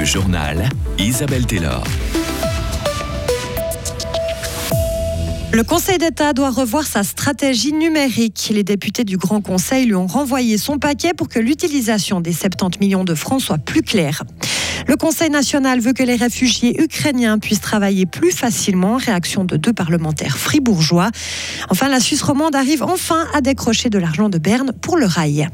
Le journal Isabelle Taylor. Le Conseil d'État doit revoir sa stratégie numérique. Les députés du Grand Conseil lui ont renvoyé son paquet pour que l'utilisation des 70 millions de francs soit plus claire. Le Conseil national veut que les réfugiés ukrainiens puissent travailler plus facilement. Réaction de deux parlementaires fribourgeois. Enfin, la Suisse romande arrive enfin à décrocher de l'argent de Berne pour le rail.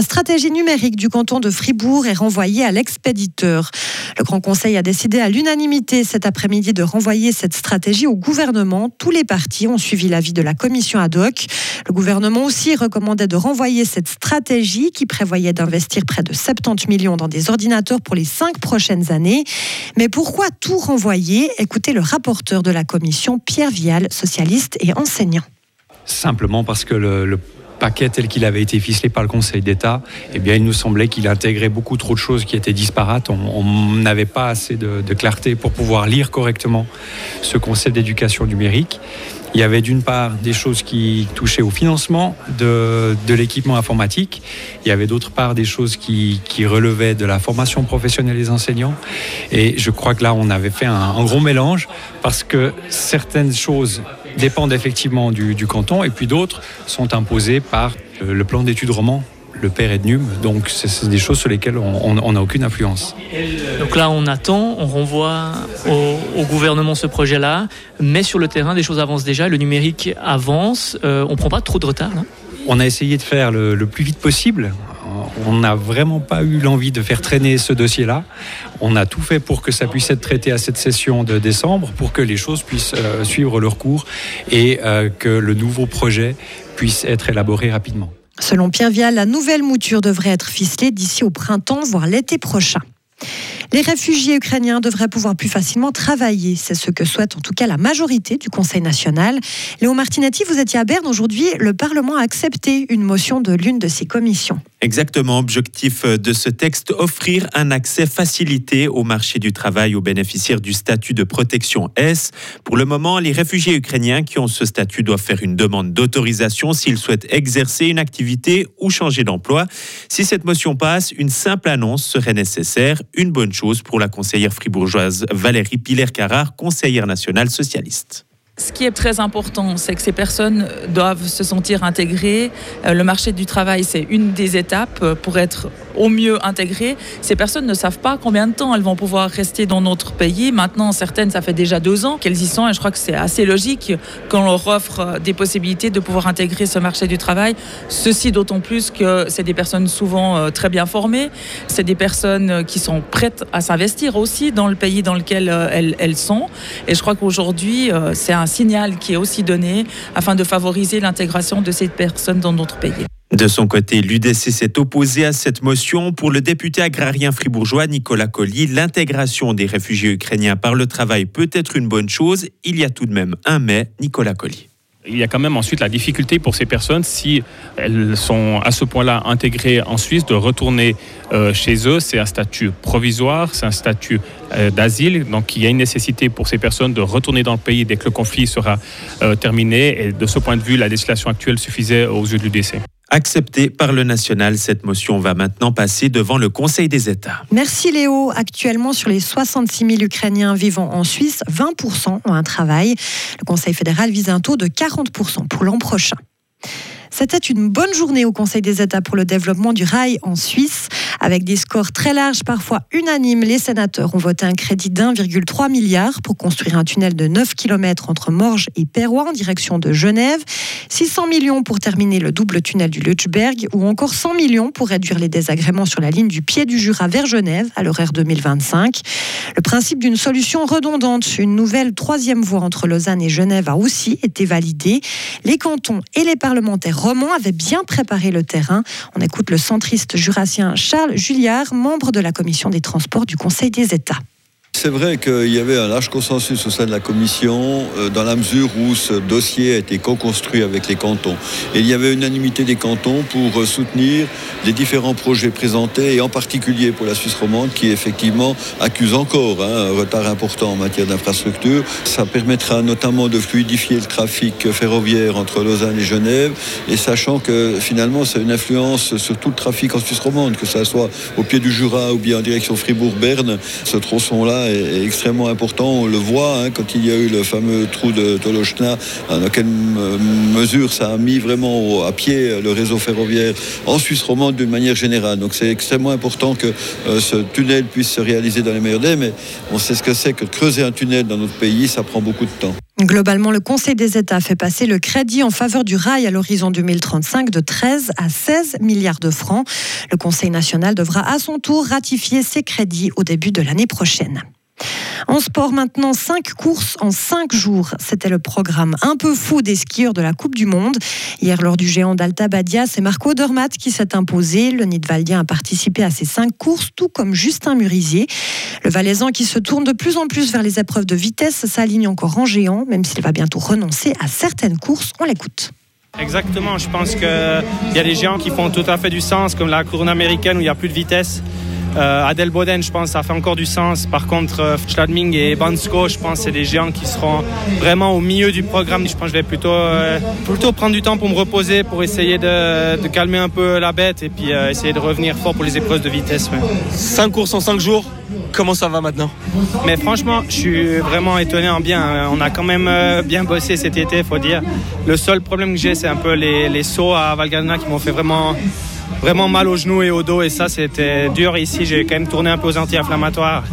La stratégie numérique du canton de Fribourg est renvoyée à l'expéditeur. Le Grand Conseil a décidé à l'unanimité cet après-midi de renvoyer cette stratégie au gouvernement. Tous les partis ont suivi l'avis de la commission ad hoc. Le gouvernement aussi recommandait de renvoyer cette stratégie qui prévoyait d'investir près de 70 millions dans des ordinateurs pour les cinq prochaines années. Mais pourquoi tout renvoyer? Écoutez le rapporteur de la commission, Pierre Vial, socialiste et enseignant. Simplement parce que le, le paquet tel qu'il avait été ficelé par le Conseil d'État, eh bien, il nous semblait qu'il intégrait beaucoup trop de choses qui étaient disparates. On n'avait pas assez de, clarté pour pouvoir lire correctement ce concept d'éducation numérique. Il y avait d'une part des choses qui touchaient au financement de, l'équipement informatique. Il y avait d'autre part des choses qui, relevaient de la formation professionnelle des enseignants. Et je crois que là, on avait fait un gros mélange parce que certaines choses dépendent effectivement du, du canton et puis d'autres sont imposées par le plan d'études roman le père est de Num, donc c'est des choses sur lesquelles on n'a aucune influence. Donc là, on attend, on renvoie au, au gouvernement ce projet-là, mais sur le terrain, des choses avancent déjà, le numérique avance, euh, on ne prend pas trop de retard. Non on a essayé de faire le, le plus vite possible. On n'a vraiment pas eu l'envie de faire traîner ce dossier-là. On a tout fait pour que ça puisse être traité à cette session de décembre, pour que les choses puissent euh, suivre leur cours et euh, que le nouveau projet puisse être élaboré rapidement. Selon Pierre Vial, la nouvelle mouture devrait être ficelée d'ici au printemps, voire l'été prochain. Les réfugiés ukrainiens devraient pouvoir plus facilement travailler. C'est ce que souhaite en tout cas la majorité du Conseil national. Léo Martinetti, vous étiez à Berne aujourd'hui. Le Parlement a accepté une motion de l'une de ses commissions. Exactement. Objectif de ce texte, offrir un accès facilité au marché du travail aux bénéficiaires du statut de protection S. Pour le moment, les réfugiés ukrainiens qui ont ce statut doivent faire une demande d'autorisation s'ils souhaitent exercer une activité ou changer d'emploi. Si cette motion passe, une simple annonce serait nécessaire. Une bonne chose pour la conseillère fribourgeoise Valérie Piller-Carrard, conseillère nationale socialiste. Ce qui est très important, c'est que ces personnes doivent se sentir intégrées. Le marché du travail, c'est une des étapes pour être au mieux intégrées. Ces personnes ne savent pas combien de temps elles vont pouvoir rester dans notre pays. Maintenant, certaines, ça fait déjà deux ans qu'elles y sont et je crois que c'est assez logique qu'on leur offre des possibilités de pouvoir intégrer ce marché du travail. Ceci d'autant plus que c'est des personnes souvent très bien formées. C'est des personnes qui sont prêtes à s'investir aussi dans le pays dans lequel elles, elles sont. Et je crois qu'aujourd'hui, c'est un signal qui est aussi donné afin de favoriser l'intégration de ces personnes dans notre pays. De son côté, l'UDC s'est opposé à cette motion. Pour le député agrarien fribourgeois Nicolas Colli, l'intégration des réfugiés ukrainiens par le travail peut être une bonne chose. Il y a tout de même un mais, Nicolas Colli. Il y a quand même ensuite la difficulté pour ces personnes, si elles sont à ce point-là intégrées en Suisse, de retourner euh, chez eux. C'est un statut provisoire, c'est un statut euh, d'asile. Donc il y a une nécessité pour ces personnes de retourner dans le pays dès que le conflit sera euh, terminé. Et de ce point de vue, la législation actuelle suffisait aux yeux de l'UDC. Acceptée par le national, cette motion va maintenant passer devant le Conseil des États. Merci Léo. Actuellement, sur les 66 000 Ukrainiens vivant en Suisse, 20% ont un travail. Le Conseil fédéral vise un taux de 40 pour l'an prochain. C'était une bonne journée au Conseil des États pour le développement du rail en Suisse. Avec des scores très larges, parfois unanimes, les sénateurs ont voté un crédit d'1,3 milliard pour construire un tunnel de 9 km entre Morges et Perrois en direction de Genève, 600 millions pour terminer le double tunnel du Lutschberg ou encore 100 millions pour réduire les désagréments sur la ligne du pied du Jura vers Genève à l'horaire 2025. Le principe d'une solution redondante, une nouvelle troisième voie entre Lausanne et Genève a aussi été validé. Les cantons et les parlementaires romans avaient bien préparé le terrain. On écoute le centriste jurassien Charles Julliard, membre de la commission des transports du Conseil des États. C'est vrai qu'il y avait un large consensus au sein de la commission euh, dans la mesure où ce dossier a été co-construit avec les cantons. Et il y avait unanimité des cantons pour euh, soutenir les différents projets présentés et en particulier pour la Suisse romande qui effectivement accuse encore hein, un retard important en matière d'infrastructure. Ça permettra notamment de fluidifier le trafic ferroviaire entre Lausanne et Genève et sachant que finalement c'est une influence sur tout le trafic en Suisse romande, que ce soit au pied du Jura ou bien en direction Fribourg-Berne, ce tronçon-là est, extrêmement important. On le voit hein, quand il y a eu le fameux trou de Tolochna, dans quelle mesure ça a mis vraiment à pied le réseau ferroviaire en Suisse romande d'une manière générale. Donc c'est extrêmement important que euh, ce tunnel puisse se réaliser dans les meilleurs délais, mais on sait ce que c'est que creuser un tunnel dans notre pays, ça prend beaucoup de temps. Globalement, le Conseil des États fait passer le crédit en faveur du rail à l'horizon 2035 de 13 à 16 milliards de francs. Le Conseil national devra à son tour ratifier ces crédits au début de l'année prochaine. En sport maintenant, cinq courses en cinq jours. C'était le programme un peu fou des skieurs de la Coupe du Monde. Hier, lors du géant d'Alta Badia, c'est Marco Dormat qui s'est imposé. Le Nidwaldien a participé à ces cinq courses, tout comme Justin Murisier. Le Valaisan qui se tourne de plus en plus vers les épreuves de vitesse s'aligne encore en géant, même s'il va bientôt renoncer à certaines courses. On l'écoute. Exactement, je pense qu'il y a des géants qui font tout à fait du sens, comme la couronne américaine où il n'y a plus de vitesse. Euh, Adel Boden, je pense, ça fait encore du sens. Par contre, euh, Schladming et Bansko, je pense, c'est des géants qui seront vraiment au milieu du programme. Je pense que je vais plutôt, euh, plutôt prendre du temps pour me reposer, pour essayer de, calmer un peu la bête et puis essayer de revenir fort pour les épreuves de vitesse. 5 courses en 5 jours Comment ça va maintenant? Mais franchement, je suis vraiment étonné en bien. On a quand même bien bossé cet été, faut dire. Le seul problème que j'ai, c'est un peu les, les sauts à Valgana qui m'ont fait vraiment vraiment mal aux genoux et au dos et ça c'était dur ici j'ai quand même tourné un peu aux anti-inflammatoires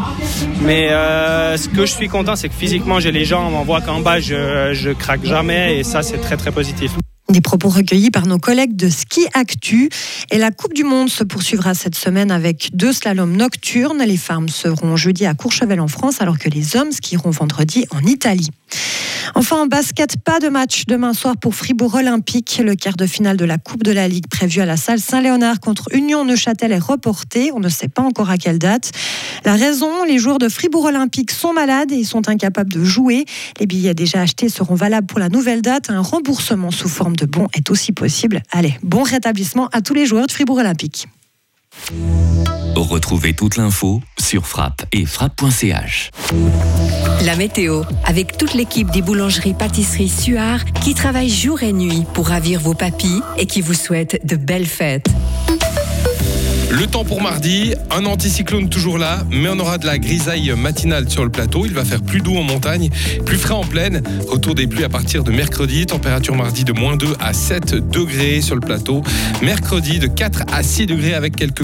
mais euh, ce que je suis content c'est que physiquement j'ai les jambes on voit qu'en bas je, je craque jamais et ça c'est très très positif des propos recueillis par nos collègues de Ski Actu. Et la Coupe du Monde se poursuivra cette semaine avec deux slaloms nocturnes. Les femmes seront jeudi à Courchevel en France, alors que les hommes skieront vendredi en Italie. Enfin, en basket, pas de match demain soir pour Fribourg Olympique. Le quart de finale de la Coupe de la Ligue prévu à la salle Saint-Léonard contre Union Neuchâtel est reporté. On ne sait pas encore à quelle date. La raison, les joueurs de Fribourg Olympique sont malades et sont incapables de jouer. Les billets déjà achetés seront valables pour la nouvelle date. Un remboursement sous forme de bon est aussi possible. Allez, bon rétablissement à tous les joueurs de Fribourg Olympique. Retrouvez toute l'info sur frappe et frappe.ch. La météo, avec toute l'équipe des boulangeries pâtisseries Suard qui travaille jour et nuit pour ravir vos papilles et qui vous souhaite de belles fêtes. Le temps pour mardi, un anticyclone toujours là, mais on aura de la grisaille matinale sur le plateau. Il va faire plus doux en montagne, plus frais en plaine. Retour des pluies à partir de mercredi. Température mardi de moins 2 à 7 degrés sur le plateau. Mercredi de 4 à 6 degrés avec quelques